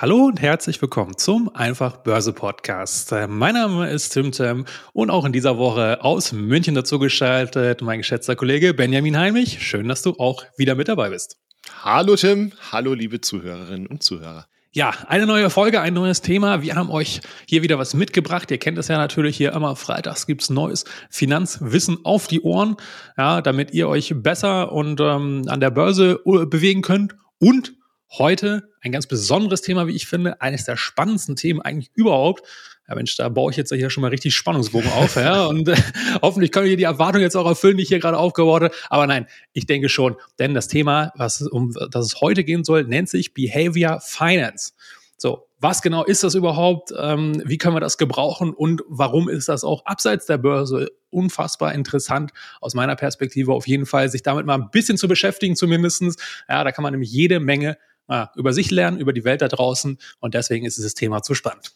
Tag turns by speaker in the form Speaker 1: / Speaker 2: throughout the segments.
Speaker 1: Hallo und herzlich willkommen zum Einfach Börse Podcast. Äh, mein Name ist Tim Tim und auch in dieser Woche aus München dazu geschaltet mein geschätzter Kollege Benjamin Heimich. Schön, dass du auch wieder mit dabei bist.
Speaker 2: Hallo Tim, hallo liebe Zuhörerinnen und Zuhörer.
Speaker 1: Ja, eine neue Folge, ein neues Thema. Wir haben euch hier wieder was mitgebracht. Ihr kennt es ja natürlich hier immer freitags gibt's neues Finanzwissen auf die Ohren, ja, damit ihr euch besser und ähm, an der Börse äh, bewegen könnt und Heute ein ganz besonderes Thema, wie ich finde, eines der spannendsten Themen eigentlich überhaupt. Ja, Mensch, da baue ich jetzt hier schon mal richtig Spannungsbogen auf, ja. Und äh, hoffentlich können wir die Erwartung jetzt auch erfüllen, die ich hier gerade aufgebaut habe. Aber nein, ich denke schon, denn das Thema, was um das es heute gehen soll, nennt sich Behavior Finance. So, was genau ist das überhaupt? Ähm, wie können wir das gebrauchen und warum ist das auch abseits der Börse unfassbar interessant aus meiner Perspektive auf jeden Fall, sich damit mal ein bisschen zu beschäftigen zumindestens. Ja, da kann man nämlich jede Menge ja, über sich lernen, über die Welt da draußen und deswegen ist dieses Thema zu spannend.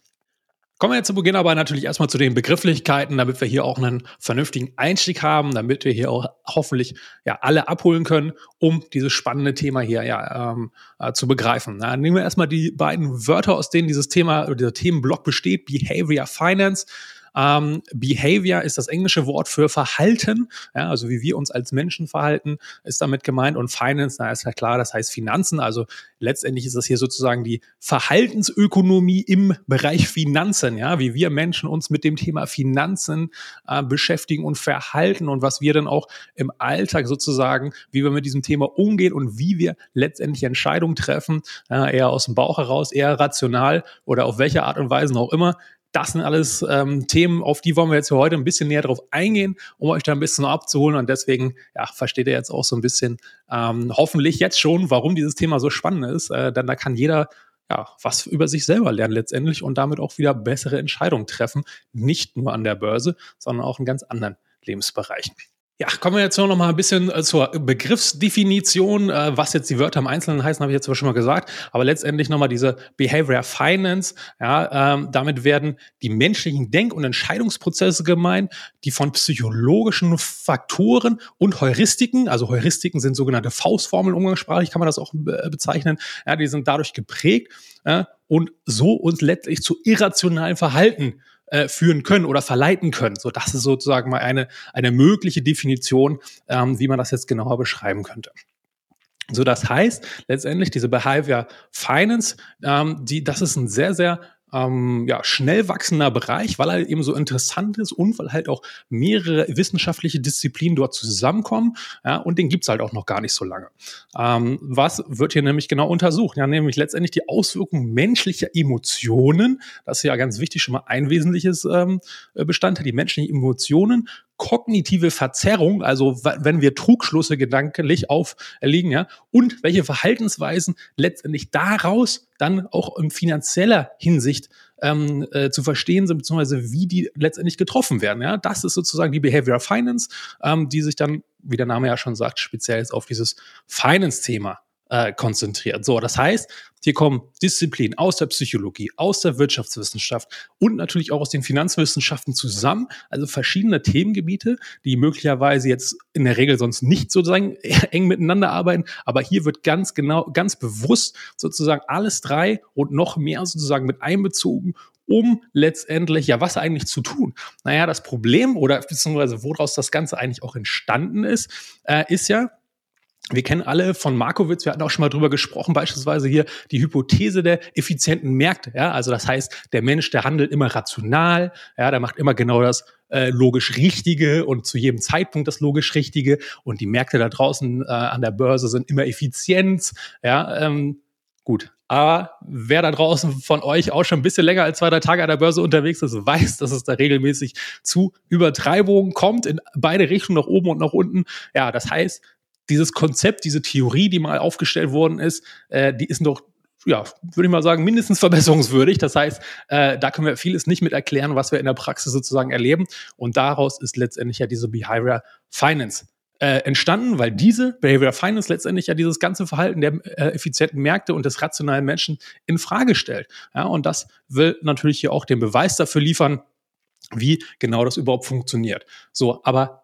Speaker 1: Kommen wir jetzt zu Beginn aber natürlich erstmal zu den Begrifflichkeiten, damit wir hier auch einen vernünftigen Einstieg haben, damit wir hier auch hoffentlich ja alle abholen können, um dieses spannende Thema hier ja ähm, äh, zu begreifen. Na, nehmen wir erstmal die beiden Wörter, aus denen dieses Thema oder dieser Themenblock besteht: Behavior Finance. Ähm, Behavior ist das englische Wort für Verhalten, ja, also wie wir uns als Menschen verhalten, ist damit gemeint. Und Finance, na ist ja klar, das heißt Finanzen. Also letztendlich ist das hier sozusagen die Verhaltensökonomie im Bereich Finanzen, ja, wie wir Menschen uns mit dem Thema Finanzen äh, beschäftigen und verhalten und was wir dann auch im Alltag sozusagen, wie wir mit diesem Thema umgehen und wie wir letztendlich Entscheidungen treffen, äh, eher aus dem Bauch heraus, eher rational oder auf welche Art und Weise auch immer. Das sind alles ähm, Themen, auf die wollen wir jetzt heute ein bisschen näher drauf eingehen, um euch da ein bisschen abzuholen. Und deswegen ja, versteht ihr jetzt auch so ein bisschen ähm, hoffentlich jetzt schon, warum dieses Thema so spannend ist. Äh, denn da kann jeder ja, was über sich selber lernen letztendlich und damit auch wieder bessere Entscheidungen treffen. Nicht nur an der Börse, sondern auch in ganz anderen Lebensbereichen. Ja, kommen wir jetzt noch mal ein bisschen äh, zur Begriffsdefinition. Äh, was jetzt die Wörter im Einzelnen heißen, habe ich jetzt aber schon mal gesagt. Aber letztendlich noch mal diese Behavior Finance. Ja, ähm, damit werden die menschlichen Denk- und Entscheidungsprozesse gemeint, die von psychologischen Faktoren und Heuristiken, also Heuristiken sind sogenannte Faustformeln umgangssprachlich, kann man das auch äh, bezeichnen. Ja, die sind dadurch geprägt äh, und so uns letztlich zu irrationalen Verhalten äh, führen können oder verleiten können. So, das ist sozusagen mal eine, eine mögliche Definition, ähm, wie man das jetzt genauer beschreiben könnte. So, das heißt letztendlich diese Behavior Finance, ähm, die, das ist ein sehr, sehr ähm, ja, schnell wachsender Bereich, weil er eben so interessant ist und weil halt auch mehrere wissenschaftliche Disziplinen dort zusammenkommen. Ja, und den gibt's halt auch noch gar nicht so lange. Ähm, was wird hier nämlich genau untersucht? Ja, nämlich letztendlich die Auswirkungen menschlicher Emotionen. Das ist ja ganz wichtig, schon mal ein wesentliches ähm, Bestandteil, die menschlichen Emotionen kognitive Verzerrung, also wenn wir Trugschlüsse gedanklich auferlegen, ja, und welche Verhaltensweisen letztendlich daraus dann auch in finanzieller Hinsicht ähm, äh, zu verstehen sind, beziehungsweise wie die letztendlich getroffen werden. Ja, das ist sozusagen die Behavioral Finance, ähm, die sich dann, wie der Name ja schon sagt, speziell jetzt auf dieses Finance-Thema äh, konzentriert. So, das heißt, hier kommen Disziplinen aus der Psychologie, aus der Wirtschaftswissenschaft und natürlich auch aus den Finanzwissenschaften zusammen, also verschiedene Themengebiete, die möglicherweise jetzt in der Regel sonst nicht sozusagen eng miteinander arbeiten, aber hier wird ganz genau, ganz bewusst sozusagen alles drei und noch mehr sozusagen mit einbezogen, um letztendlich ja was eigentlich zu tun. Naja, das Problem oder beziehungsweise woraus das Ganze eigentlich auch entstanden ist, äh, ist ja, wir kennen alle von Markowitz, wir hatten auch schon mal drüber gesprochen, beispielsweise hier die Hypothese der effizienten Märkte. Ja, also das heißt, der Mensch, der handelt immer rational, ja, der macht immer genau das äh, logisch Richtige und zu jedem Zeitpunkt das logisch Richtige. Und die Märkte da draußen äh, an der Börse sind immer effizient. Ja, ähm, gut. Aber wer da draußen von euch auch schon ein bisschen länger als zwei, drei Tage an der Börse unterwegs ist, weiß, dass es da regelmäßig zu Übertreibungen kommt, in beide Richtungen, nach oben und nach unten. Ja, das heißt, dieses Konzept, diese Theorie, die mal aufgestellt worden ist, äh, die ist doch ja, würde ich mal sagen, mindestens verbesserungswürdig. Das heißt, äh, da können wir vieles nicht mit erklären, was wir in der Praxis sozusagen erleben. Und daraus ist letztendlich ja diese Behavior Finance äh, entstanden, weil diese Behavioral Finance letztendlich ja dieses ganze Verhalten der äh, effizienten Märkte und des rationalen Menschen in Frage stellt. Ja, und das will natürlich hier auch den Beweis dafür liefern, wie genau das überhaupt funktioniert. So, aber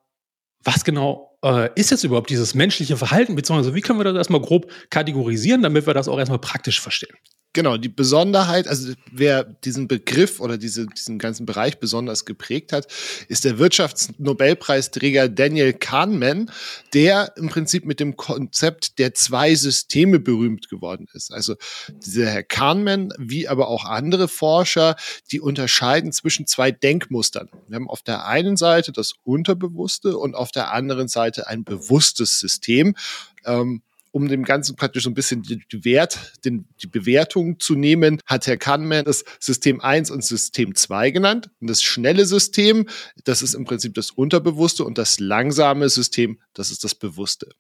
Speaker 1: was genau äh, ist jetzt überhaupt dieses menschliche Verhalten, beziehungsweise wie können wir das erstmal grob kategorisieren, damit wir das auch erstmal praktisch verstehen?
Speaker 2: Genau, die Besonderheit, also wer diesen Begriff oder diese, diesen ganzen Bereich besonders geprägt hat, ist der Wirtschaftsnobelpreisträger Daniel Kahneman, der im Prinzip mit dem Konzept der zwei Systeme berühmt geworden ist. Also dieser Herr Kahneman, wie aber auch andere Forscher, die unterscheiden zwischen zwei Denkmustern. Wir haben auf der einen Seite das Unterbewusste und auf der anderen Seite ein bewusstes System. Ähm, um dem Ganzen praktisch so ein bisschen die, Wert, den, die Bewertung zu nehmen, hat Herr Kahneman das System 1 und System 2 genannt. Und das schnelle System, das ist im Prinzip das Unterbewusste und das langsame System, das ist das Bewusste.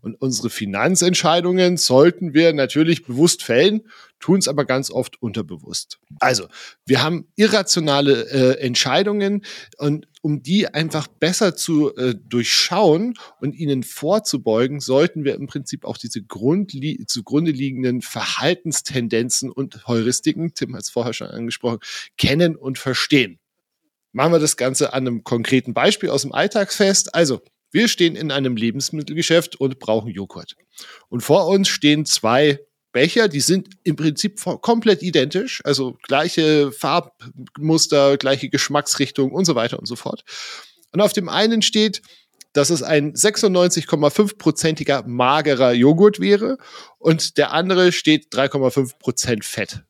Speaker 2: Und unsere Finanzentscheidungen sollten wir natürlich bewusst fällen, tun es aber ganz oft unterbewusst. Also, wir haben irrationale äh, Entscheidungen und um die einfach besser zu äh, durchschauen und ihnen vorzubeugen, sollten wir im Prinzip auch diese Grundli zugrunde liegenden Verhaltenstendenzen und Heuristiken, Tim hat es vorher schon angesprochen, kennen und verstehen. Machen wir das Ganze an einem konkreten Beispiel aus dem Alltagsfest. Also, wir stehen in einem Lebensmittelgeschäft und brauchen Joghurt. Und vor uns stehen zwei Becher, die sind im Prinzip komplett identisch, also gleiche Farbmuster, gleiche Geschmacksrichtung und so weiter und so fort. Und auf dem einen steht, dass es ein 96,5-prozentiger magerer Joghurt wäre und der andere steht 3,5 Prozent Fett.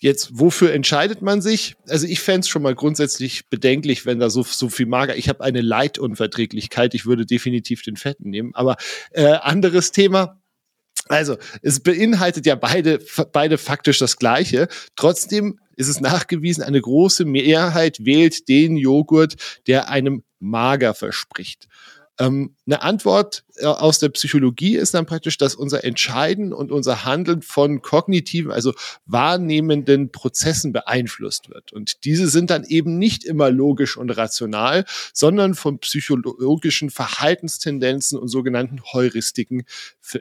Speaker 2: Jetzt, wofür entscheidet man sich? Also ich fände es schon mal grundsätzlich bedenklich, wenn da so, so viel mager. Ich habe eine Leitunverträglichkeit, ich würde definitiv den Fetten nehmen. Aber äh, anderes Thema. Also, es beinhaltet ja beide, beide faktisch das Gleiche. Trotzdem ist es nachgewiesen, eine große Mehrheit wählt den Joghurt, der einem mager verspricht. Ähm, eine Antwort äh, aus der Psychologie ist dann praktisch, dass unser Entscheiden und unser Handeln von kognitiven, also wahrnehmenden Prozessen beeinflusst wird. Und diese sind dann eben nicht immer logisch und rational, sondern von psychologischen Verhaltenstendenzen und sogenannten Heuristiken,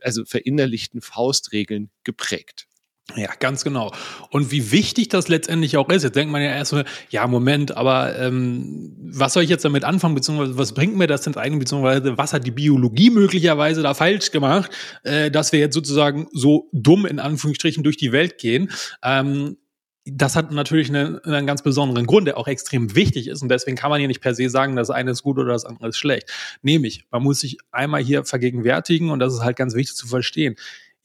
Speaker 2: also verinnerlichten Faustregeln geprägt.
Speaker 1: Ja, ganz genau. Und wie wichtig das letztendlich auch ist, jetzt denkt man ja erstmal, ja, Moment, aber ähm, was soll ich jetzt damit anfangen, beziehungsweise was bringt mir das denn eigentlich, beziehungsweise was hat die Biologie möglicherweise da falsch gemacht, äh, dass wir jetzt sozusagen so dumm in Anführungsstrichen durch die Welt gehen. Ähm, das hat natürlich einen, einen ganz besonderen Grund, der auch extrem wichtig ist. Und deswegen kann man hier nicht per se sagen, das eine ist gut oder das andere ist schlecht. Nämlich, man muss sich einmal hier vergegenwärtigen, und das ist halt ganz wichtig zu verstehen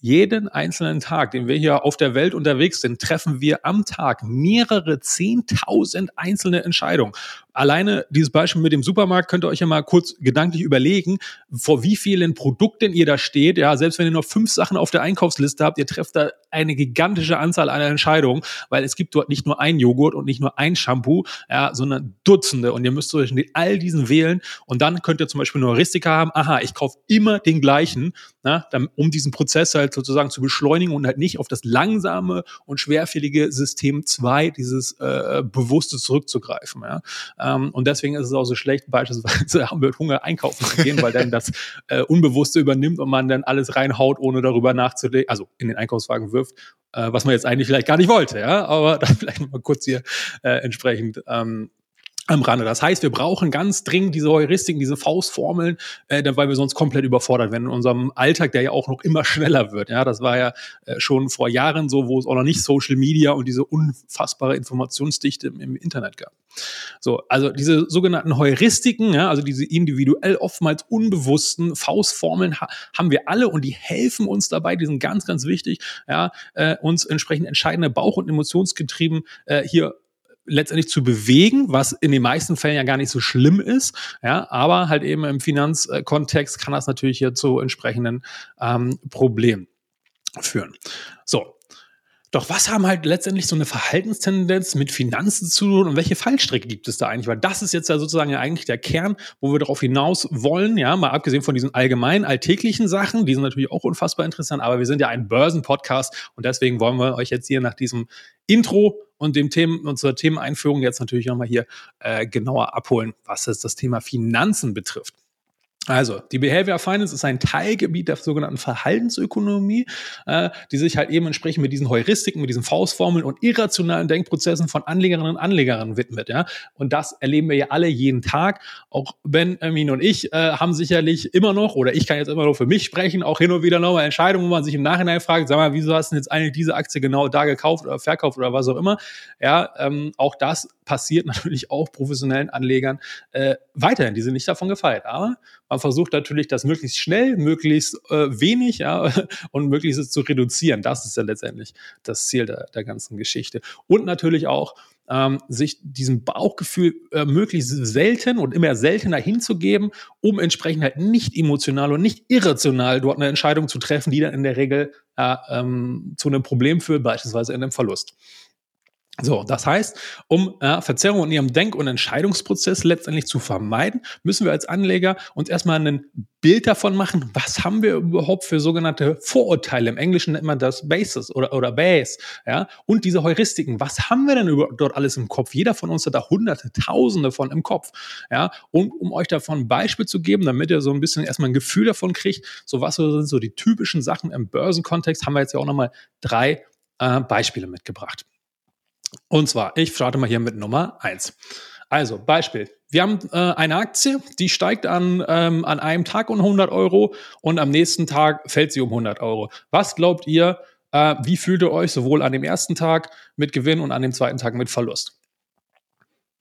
Speaker 1: jeden einzelnen Tag, den wir hier auf der Welt unterwegs sind, treffen wir am Tag mehrere zehntausend einzelne Entscheidungen alleine dieses Beispiel mit dem Supermarkt könnt ihr euch ja mal kurz gedanklich überlegen, vor wie vielen Produkten ihr da steht. Ja, selbst wenn ihr noch fünf Sachen auf der Einkaufsliste habt, ihr trefft da eine gigantische Anzahl an Entscheidungen, weil es gibt dort nicht nur ein Joghurt und nicht nur ein Shampoo, ja, sondern Dutzende und ihr müsst zwischen all diesen wählen und dann könnt ihr zum Beispiel eine Heuristika haben, aha, ich kaufe immer den gleichen, na, um diesen Prozess halt sozusagen zu beschleunigen und halt nicht auf das langsame und schwerfällige System 2, dieses äh, Bewusste zurückzugreifen. Ja. Ähm, und deswegen ist es auch so schlecht, beispielsweise mit Hunger einkaufen zu gehen, weil dann das äh, Unbewusste übernimmt und man dann alles reinhaut, ohne darüber nachzudenken, also in den Einkaufswagen wirft, äh, was man jetzt eigentlich vielleicht gar nicht wollte, ja. Aber da vielleicht mal kurz hier äh, entsprechend ähm, am Rande. Das heißt, wir brauchen ganz dringend diese Heuristiken, diese Faustformeln, äh, weil wir sonst komplett überfordert werden in unserem Alltag, der ja auch noch immer schneller wird. Ja, das war ja äh, schon vor Jahren so, wo es auch noch nicht Social Media und diese unfassbare Informationsdichte im, im Internet gab. So, also diese sogenannten Heuristiken, ja, also diese individuell oftmals unbewussten Faustformeln ha haben wir alle und die helfen uns dabei, die sind ganz, ganz wichtig, ja, äh, uns entsprechend entscheidende Bauch- und Emotionsgetrieben äh, hier letztendlich zu bewegen, was in den meisten Fällen ja gar nicht so schlimm ist. Ja, aber halt eben im Finanzkontext kann das natürlich hier zu entsprechenden ähm, Problemen führen. So. Doch was haben halt letztendlich so eine Verhaltenstendenz mit Finanzen zu tun und welche Fallstricke gibt es da eigentlich? Weil das ist jetzt ja sozusagen ja eigentlich der Kern, wo wir darauf hinaus wollen, ja, mal abgesehen von diesen allgemeinen alltäglichen Sachen, die sind natürlich auch unfassbar interessant, aber wir sind ja ein Börsenpodcast und deswegen wollen wir euch jetzt hier nach diesem Intro und dem Themen, unserer Themeneinführung jetzt natürlich nochmal hier äh, genauer abholen, was jetzt das Thema Finanzen betrifft. Also, die Behavior Finance ist ein Teilgebiet der sogenannten Verhaltensökonomie, äh, die sich halt eben entsprechend mit diesen Heuristiken, mit diesen Faustformeln und irrationalen Denkprozessen von Anlegerinnen und Anlegern widmet. Ja? Und das erleben wir ja alle jeden Tag. Auch Benjamin und ich äh, haben sicherlich immer noch, oder ich kann jetzt immer noch für mich sprechen, auch hin und wieder nochmal Entscheidungen, wo man sich im Nachhinein fragt, sag mal, wieso hast du denn jetzt eigentlich diese Aktie genau da gekauft oder verkauft oder was auch immer. Ja, ähm, auch das passiert natürlich auch professionellen Anlegern äh, weiterhin. Die sind nicht davon gefeit. Aber man versucht natürlich, das möglichst schnell, möglichst äh, wenig ja, und möglichst zu reduzieren. Das ist ja letztendlich das Ziel der, der ganzen Geschichte. Und natürlich auch, ähm, sich diesem Bauchgefühl äh, möglichst selten und immer seltener hinzugeben, um entsprechend halt nicht emotional und nicht irrational dort eine Entscheidung zu treffen, die dann in der Regel äh, ähm, zu einem Problem führt, beispielsweise in einem Verlust. So, das heißt, um äh, Verzerrungen in ihrem Denk- und Entscheidungsprozess letztendlich zu vermeiden, müssen wir als Anleger uns erstmal ein Bild davon machen, was haben wir überhaupt für sogenannte Vorurteile. Im Englischen nennt man das Bases oder, oder Base, ja, und diese Heuristiken. Was haben wir denn über, dort alles im Kopf? Jeder von uns hat da hunderte, tausende von im Kopf, ja, und um euch davon ein Beispiel zu geben, damit ihr so ein bisschen erstmal ein Gefühl davon kriegt, so was sind so die typischen Sachen im Börsenkontext, haben wir jetzt ja auch nochmal drei äh, Beispiele mitgebracht. Und zwar, ich starte mal hier mit Nummer eins. Also, Beispiel. Wir haben äh, eine Aktie, die steigt an, ähm, an einem Tag um 100 Euro und am nächsten Tag fällt sie um 100 Euro. Was glaubt ihr, äh, wie fühlt ihr euch sowohl an dem ersten Tag mit Gewinn und an dem zweiten Tag mit Verlust?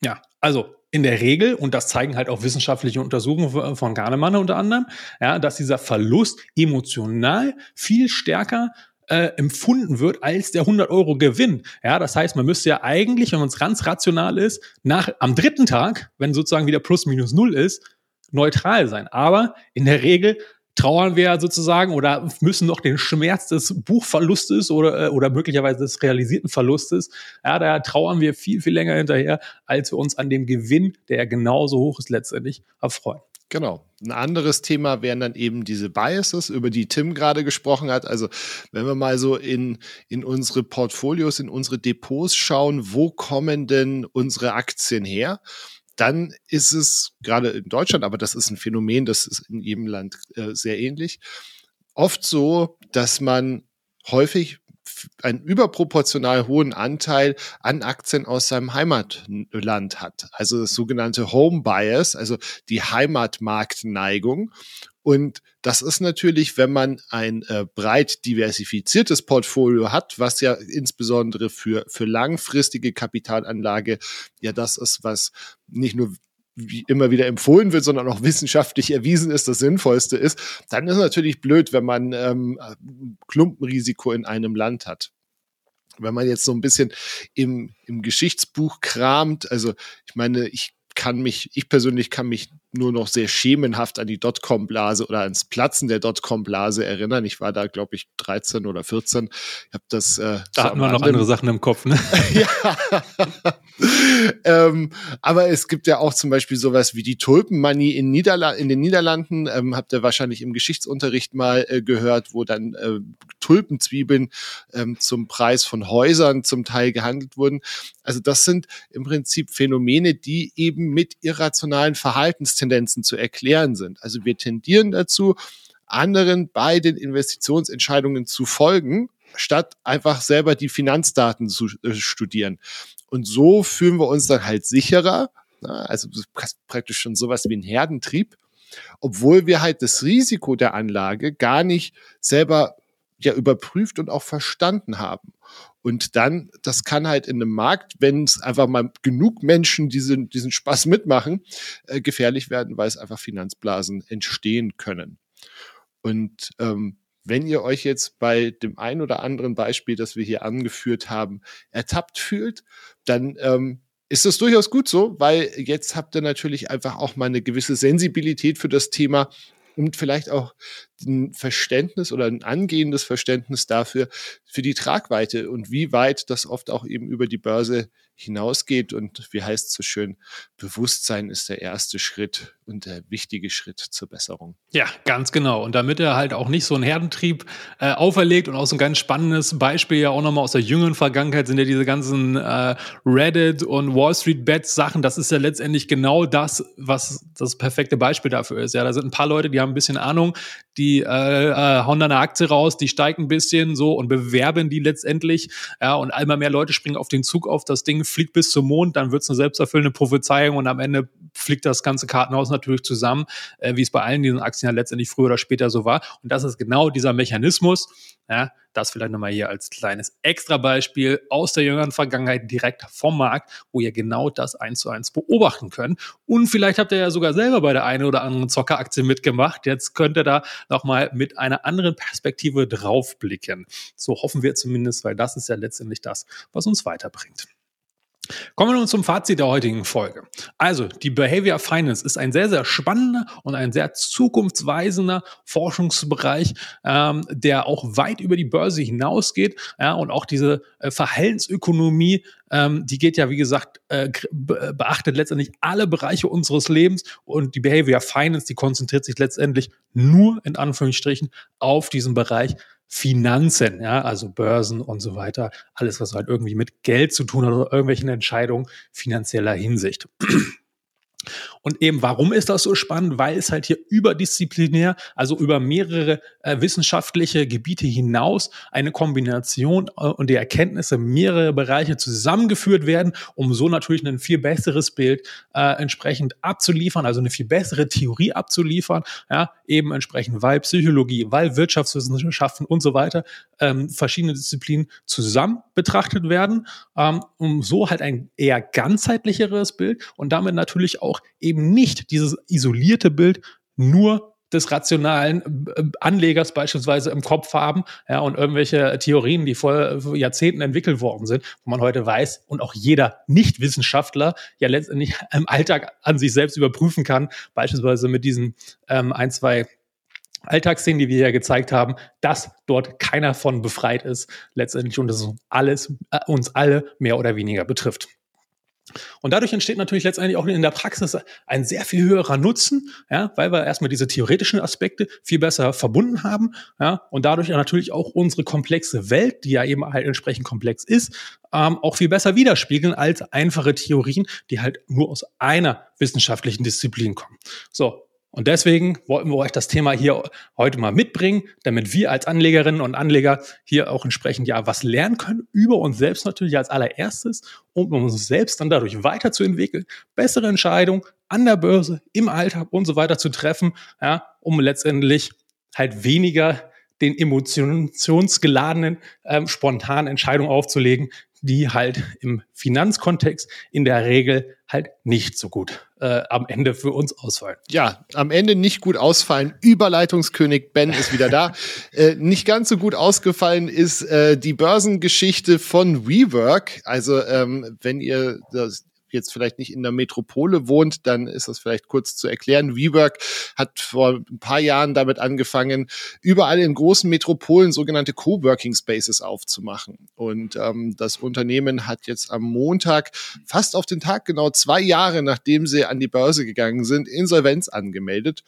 Speaker 1: Ja, also in der Regel, und das zeigen halt auch wissenschaftliche Untersuchungen von Garnemann unter anderem, ja, dass dieser Verlust emotional viel stärker äh, empfunden wird als der 100 Euro Gewinn. Ja, das heißt, man müsste ja eigentlich, wenn man es ganz rational ist, nach am dritten Tag, wenn sozusagen wieder plus minus null ist, neutral sein. Aber in der Regel trauern wir sozusagen oder müssen noch den Schmerz des Buchverlustes oder, äh, oder möglicherweise des realisierten Verlustes, ja, da trauern wir viel, viel länger hinterher, als wir uns an dem Gewinn, der ja genauso hoch ist, letztendlich erfreuen.
Speaker 2: Genau. Ein anderes Thema wären dann eben diese Biases, über die Tim gerade gesprochen hat. Also wenn wir mal so in, in unsere Portfolios, in unsere Depots schauen, wo kommen denn unsere Aktien her? Dann ist es gerade in Deutschland, aber das ist ein Phänomen, das ist in jedem Land äh, sehr ähnlich, oft so, dass man häufig einen überproportional hohen Anteil an Aktien aus seinem Heimatland hat. Also das sogenannte Home Bias, also die Heimatmarktneigung. Und das ist natürlich, wenn man ein äh, breit diversifiziertes Portfolio hat, was ja insbesondere für, für langfristige Kapitalanlage ja das ist, was nicht nur wie immer wieder empfohlen wird, sondern auch wissenschaftlich erwiesen ist, das Sinnvollste ist, dann ist natürlich blöd, wenn man ähm, Klumpenrisiko in einem Land hat. Wenn man jetzt so ein bisschen im, im Geschichtsbuch kramt, also ich meine, ich kann mich, ich persönlich kann mich nur noch sehr schemenhaft an die Dotcom-Blase oder ans Platzen der Dotcom-Blase erinnern. Ich war da, glaube ich, 13 oder 14. Ich habe das. Äh,
Speaker 1: da hatten wir noch andere Sachen im Kopf, ne?
Speaker 2: ja. ähm, aber es gibt ja auch zum Beispiel sowas wie die Tulpenmanie in, Niederla in den Niederlanden. Ähm, habt ihr wahrscheinlich im Geschichtsunterricht mal äh, gehört, wo dann äh, Tulpenzwiebeln ähm, zum Preis von Häusern zum Teil gehandelt wurden. Also das sind im Prinzip Phänomene, die eben mit irrationalen Verhaltenstendenzen zu erklären sind. Also wir tendieren dazu, anderen bei den Investitionsentscheidungen zu folgen, statt einfach selber die Finanzdaten zu äh, studieren. Und so fühlen wir uns dann halt sicherer. Na, also praktisch schon sowas wie ein Herdentrieb, obwohl wir halt das Risiko der Anlage gar nicht selber ja überprüft und auch verstanden haben. Und dann, das kann halt in einem Markt, wenn es einfach mal genug Menschen diesen, diesen Spaß mitmachen, äh, gefährlich werden, weil es einfach Finanzblasen entstehen können. Und ähm, wenn ihr euch jetzt bei dem ein oder anderen Beispiel, das wir hier angeführt haben, ertappt fühlt, dann ähm, ist das durchaus gut so, weil jetzt habt ihr natürlich einfach auch mal eine gewisse Sensibilität für das Thema und vielleicht auch ein Verständnis oder ein angehendes Verständnis dafür, für die Tragweite und wie weit das oft auch eben über die Börse hinausgeht. Und wie heißt es so schön, Bewusstsein ist der erste Schritt und der wichtige Schritt zur Besserung.
Speaker 1: Ja, ganz genau. Und damit er halt auch nicht so einen Herdentrieb äh, auferlegt und auch so ein ganz spannendes Beispiel ja auch nochmal aus der jüngeren Vergangenheit sind ja diese ganzen äh, Reddit und Wall Street Bets Sachen. Das ist ja letztendlich genau das, was das perfekte Beispiel dafür ist. Ja, da sind ein paar Leute, die haben ein bisschen Ahnung, die äh, äh, hauen da eine Aktie raus, die steigt ein bisschen so und bewerben die letztendlich. Ja, und einmal mehr Leute springen auf den Zug auf, das Ding fliegt bis zum Mond, dann wird es eine selbsterfüllende Prophezeiung und am Ende fliegt das ganze Kartenhaus natürlich zusammen, äh, wie es bei allen diesen Aktien ja letztendlich früher oder später so war. Und das ist genau dieser Mechanismus. Ja, das vielleicht nochmal hier als kleines Extra-Beispiel aus der jüngeren Vergangenheit direkt vom Markt, wo ihr genau das eins zu eins beobachten könnt. Und vielleicht habt ihr ja sogar selber bei der einen oder anderen Zockeraktie mitgemacht. Jetzt könnt ihr da nochmal mit einer anderen Perspektive draufblicken. So hoffen wir zumindest, weil das ist ja letztendlich das, was uns weiterbringt. Kommen wir nun zum Fazit der heutigen Folge. Also, die Behavior Finance ist ein sehr, sehr spannender und ein sehr zukunftsweisender Forschungsbereich, ähm, der auch weit über die Börse hinausgeht. Ja, und auch diese äh, Verhaltensökonomie, ähm, die geht ja, wie gesagt, äh, beachtet letztendlich alle Bereiche unseres Lebens. Und die Behavior Finance, die konzentriert sich letztendlich nur in Anführungsstrichen auf diesen Bereich Finanzen, ja, also Börsen und so weiter, alles, was halt irgendwie mit Geld zu tun hat oder irgendwelchen Entscheidungen finanzieller Hinsicht. Und eben, warum ist das so spannend? Weil es halt hier überdisziplinär, also über mehrere äh, wissenschaftliche Gebiete hinaus eine Kombination äh, und die Erkenntnisse mehrere Bereiche zusammengeführt werden, um so natürlich ein viel besseres Bild äh, entsprechend abzuliefern, also eine viel bessere Theorie abzuliefern, ja, eben entsprechend, weil Psychologie, weil Wirtschaftswissenschaften und so weiter ähm, verschiedene Disziplinen zusammen betrachtet werden, ähm, um so halt ein eher ganzheitlicheres Bild und damit natürlich auch eben nicht dieses isolierte Bild nur des rationalen äh, Anlegers beispielsweise im Kopf haben ja, und irgendwelche Theorien, die vor Jahrzehnten entwickelt worden sind, wo man heute weiß und auch jeder Nichtwissenschaftler ja letztendlich im Alltag an sich selbst überprüfen kann, beispielsweise mit diesen ähm, ein, zwei Alltagsszenen, die wir ja gezeigt haben, dass dort keiner von befreit ist letztendlich und das alles äh, uns alle mehr oder weniger betrifft. Und dadurch entsteht natürlich letztendlich auch in der Praxis ein sehr viel höherer Nutzen, ja, weil wir erstmal diese theoretischen Aspekte viel besser verbunden haben, ja, und dadurch natürlich auch unsere komplexe Welt, die ja eben halt entsprechend komplex ist, ähm, auch viel besser widerspiegeln als einfache Theorien, die halt nur aus einer wissenschaftlichen Disziplin kommen. So, und deswegen wollten wir euch das Thema hier heute mal mitbringen, damit wir als Anlegerinnen und Anleger hier auch entsprechend ja was lernen können über uns selbst natürlich als allererstes, um uns selbst dann dadurch weiterzuentwickeln, bessere Entscheidungen an der Börse, im Alltag und so weiter zu treffen, ja, um letztendlich halt weniger den emotionsgeladenen, ähm, spontanen Entscheidungen aufzulegen, die halt im Finanzkontext in der Regel halt nicht so gut äh, am Ende für uns ausfallen.
Speaker 2: Ja, am Ende nicht gut ausfallen. Überleitungskönig Ben ist wieder da. äh, nicht ganz so gut ausgefallen ist äh, die Börsengeschichte von WeWork. Also ähm, wenn ihr das jetzt vielleicht nicht in der Metropole wohnt, dann ist das vielleicht kurz zu erklären. WeWork hat vor ein paar Jahren damit angefangen, überall in großen Metropolen sogenannte Coworking Spaces aufzumachen. Und ähm, das Unternehmen hat jetzt am Montag, fast auf den Tag genau zwei Jahre, nachdem sie an die Börse gegangen sind, Insolvenz angemeldet.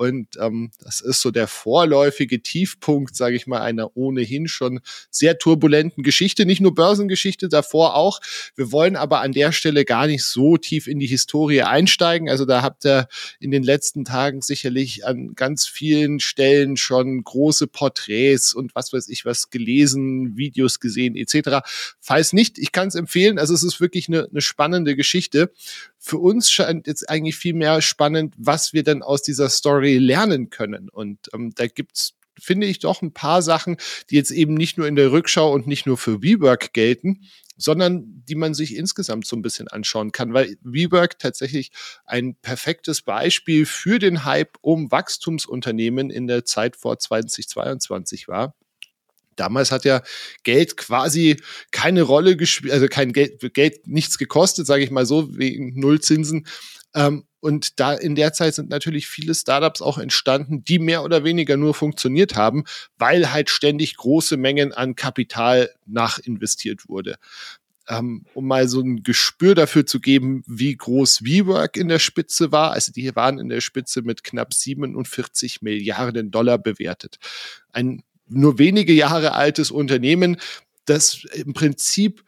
Speaker 2: Und ähm, das ist so der vorläufige Tiefpunkt, sage ich mal, einer ohnehin schon sehr turbulenten Geschichte. Nicht nur Börsengeschichte, davor auch. Wir wollen aber an der Stelle gar nicht so tief in die Historie einsteigen. Also da habt ihr in den letzten Tagen sicherlich an ganz vielen Stellen schon große Porträts und was weiß ich was gelesen, Videos gesehen etc. Falls nicht, ich kann es empfehlen. Also es ist wirklich eine, eine spannende Geschichte. Für uns scheint jetzt eigentlich viel mehr spannend, was wir denn aus dieser Story lernen können. Und ähm, da gibt's finde ich doch ein paar Sachen, die jetzt eben nicht nur in der Rückschau und nicht nur für WeWork gelten, sondern die man sich insgesamt so ein bisschen anschauen kann, weil WeWork tatsächlich ein perfektes Beispiel für den Hype um Wachstumsunternehmen in der Zeit vor 2022 war. Damals hat ja Geld quasi keine Rolle gespielt, also kein Geld, Geld nichts gekostet, sage ich mal so, wegen Nullzinsen. Ähm, und da in der Zeit sind natürlich viele Startups auch entstanden, die mehr oder weniger nur funktioniert haben, weil halt ständig große Mengen an Kapital nachinvestiert wurde. ähm, um mal so ein Gespür dafür zu geben, wie groß WeWork in der Spitze war. Also die waren in der Spitze mit knapp 47 Milliarden Dollar bewertet. Ein nur wenige Jahre altes Unternehmen, das im Prinzip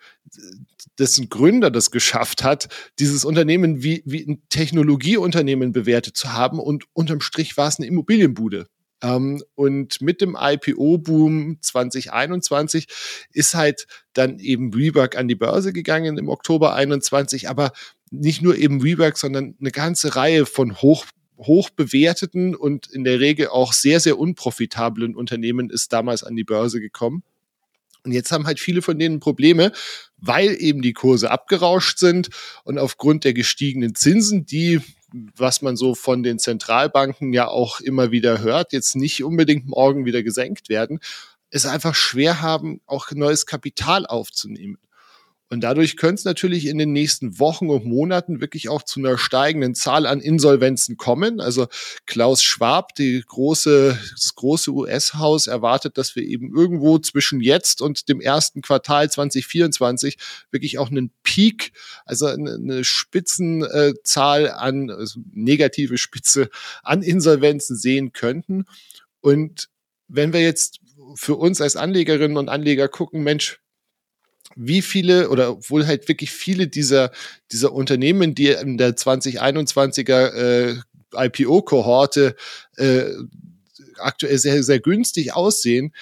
Speaker 2: dessen Gründer das geschafft hat, dieses Unternehmen wie, wie ein Technologieunternehmen bewertet zu haben und unterm Strich war es eine Immobilienbude. Ähm, und mit dem IPO-Boom 2021 ist halt dann eben WeWork an die Börse gegangen im Oktober 21, aber nicht nur eben WeWork, sondern eine ganze Reihe von hoch hoch bewerteten und in der Regel auch sehr, sehr unprofitablen Unternehmen ist damals an die Börse gekommen. Und jetzt haben halt viele von denen Probleme, weil eben die Kurse abgerauscht sind und aufgrund der gestiegenen Zinsen, die was man so von den Zentralbanken ja auch immer wieder hört, jetzt nicht unbedingt morgen wieder gesenkt werden, es einfach schwer haben, auch neues Kapital aufzunehmen. Und dadurch könnte es natürlich in den nächsten Wochen und Monaten wirklich auch zu einer steigenden Zahl an Insolvenzen kommen. Also Klaus Schwab, die große, das große US-Haus, erwartet, dass wir eben irgendwo zwischen jetzt und dem ersten Quartal 2024 wirklich auch einen Peak, also eine Spitzenzahl an, also negative Spitze an Insolvenzen sehen könnten. Und wenn wir jetzt für uns als Anlegerinnen und Anleger gucken, Mensch, wie viele oder wohl halt wirklich viele dieser, dieser Unternehmen, die in der 2021er äh, IPO-Kohorte äh, aktuell sehr, sehr günstig aussehen,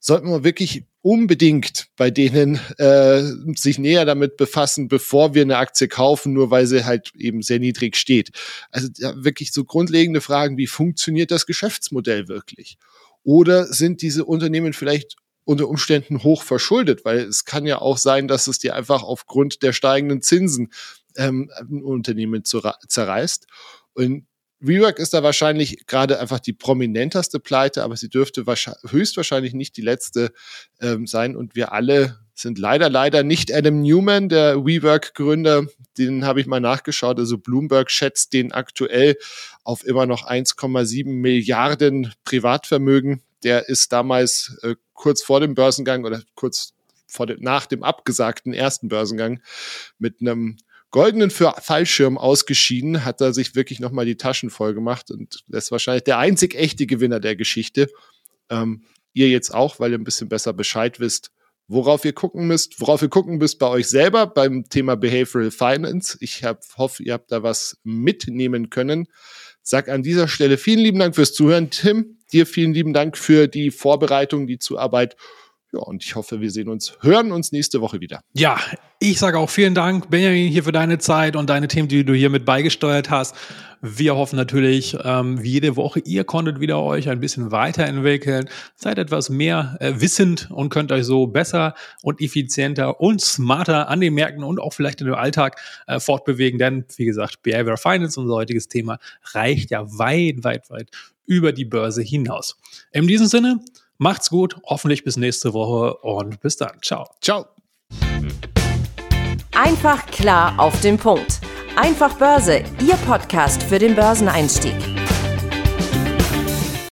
Speaker 2: sollten wir wirklich unbedingt bei denen äh, sich näher damit befassen, bevor wir eine Aktie kaufen, nur weil sie halt eben sehr niedrig steht. Also wirklich so grundlegende Fragen, wie funktioniert das Geschäftsmodell wirklich? Oder sind diese Unternehmen vielleicht unter Umständen hoch verschuldet, weil es kann ja auch sein, dass es dir einfach aufgrund der steigenden Zinsen ähm, ein Unternehmen zerreißt. Und WeWork ist da wahrscheinlich gerade einfach die prominenteste Pleite, aber sie dürfte höchstwahrscheinlich nicht die letzte ähm, sein. Und wir alle sind leider, leider nicht Adam Newman, der WeWork-Gründer. Den habe ich mal nachgeschaut. Also Bloomberg schätzt den aktuell auf immer noch 1,7 Milliarden Privatvermögen. Der ist damals äh, kurz vor dem Börsengang oder kurz vor dem, nach dem abgesagten ersten Börsengang mit einem goldenen Fallschirm ausgeschieden, hat er sich wirklich nochmal die Taschen voll gemacht und das ist wahrscheinlich der einzig echte Gewinner der Geschichte. Ähm, ihr jetzt auch, weil ihr ein bisschen besser Bescheid wisst, worauf ihr gucken müsst, worauf ihr gucken müsst bei euch selber beim Thema Behavioral Finance. Ich hab, hoffe, ihr habt da was mitnehmen können. Sag an dieser Stelle vielen lieben Dank fürs Zuhören, Tim. Dir vielen lieben Dank für die Vorbereitung, die Zuarbeit. Ja, und ich hoffe, wir sehen uns, hören uns nächste Woche wieder.
Speaker 1: Ja, ich sage auch vielen Dank, Benjamin, hier für deine Zeit und deine Themen, die du hier mit beigesteuert hast. Wir hoffen natürlich, ähm, wie jede Woche, ihr konntet wieder euch ein bisschen weiterentwickeln, seid etwas mehr äh, wissend und könnt euch so besser und effizienter und smarter an den Märkten und auch vielleicht in dem Alltag äh, fortbewegen. Denn, wie gesagt, Behavior Finance, unser heutiges Thema, reicht ja weit, weit, weit über die Börse hinaus. In diesem Sinne, Macht's gut, hoffentlich bis nächste Woche und bis dann. Ciao.
Speaker 2: Ciao.
Speaker 3: Einfach klar auf den Punkt. Einfach Börse, Ihr Podcast für den Börseneinstieg.